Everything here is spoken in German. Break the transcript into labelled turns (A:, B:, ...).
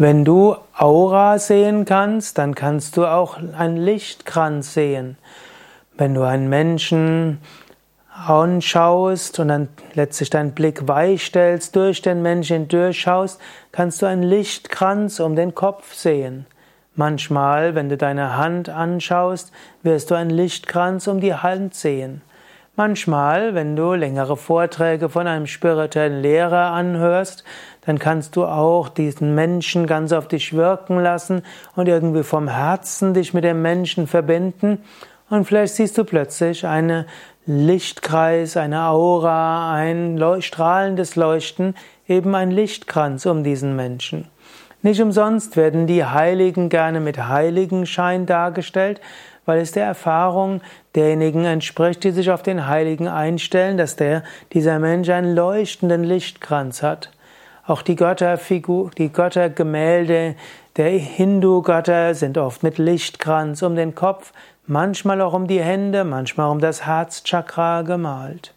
A: Wenn du Aura sehen kannst, dann kannst du auch einen Lichtkranz sehen. Wenn du einen Menschen anschaust und dann letztlich deinen Blick weich stellst, durch den Menschen durchschaust, kannst du einen Lichtkranz um den Kopf sehen. Manchmal, wenn du deine Hand anschaust, wirst du einen Lichtkranz um die Hand sehen. Manchmal, wenn du längere Vorträge von einem spirituellen Lehrer anhörst, dann kannst du auch diesen Menschen ganz auf dich wirken lassen und irgendwie vom Herzen dich mit dem Menschen verbinden und vielleicht siehst du plötzlich einen Lichtkreis, eine Aura, ein strahlendes Leuchten, eben ein Lichtkranz um diesen Menschen. Nicht umsonst werden die Heiligen gerne mit Heiligenschein dargestellt, weil es der Erfahrung derjenigen entspricht, die sich auf den Heiligen einstellen, dass der, dieser Mensch einen leuchtenden Lichtkranz hat. Auch die Götterfigur, die Göttergemälde der Hindu-Götter sind oft mit Lichtkranz um den Kopf, manchmal auch um die Hände, manchmal um das Herzchakra gemalt.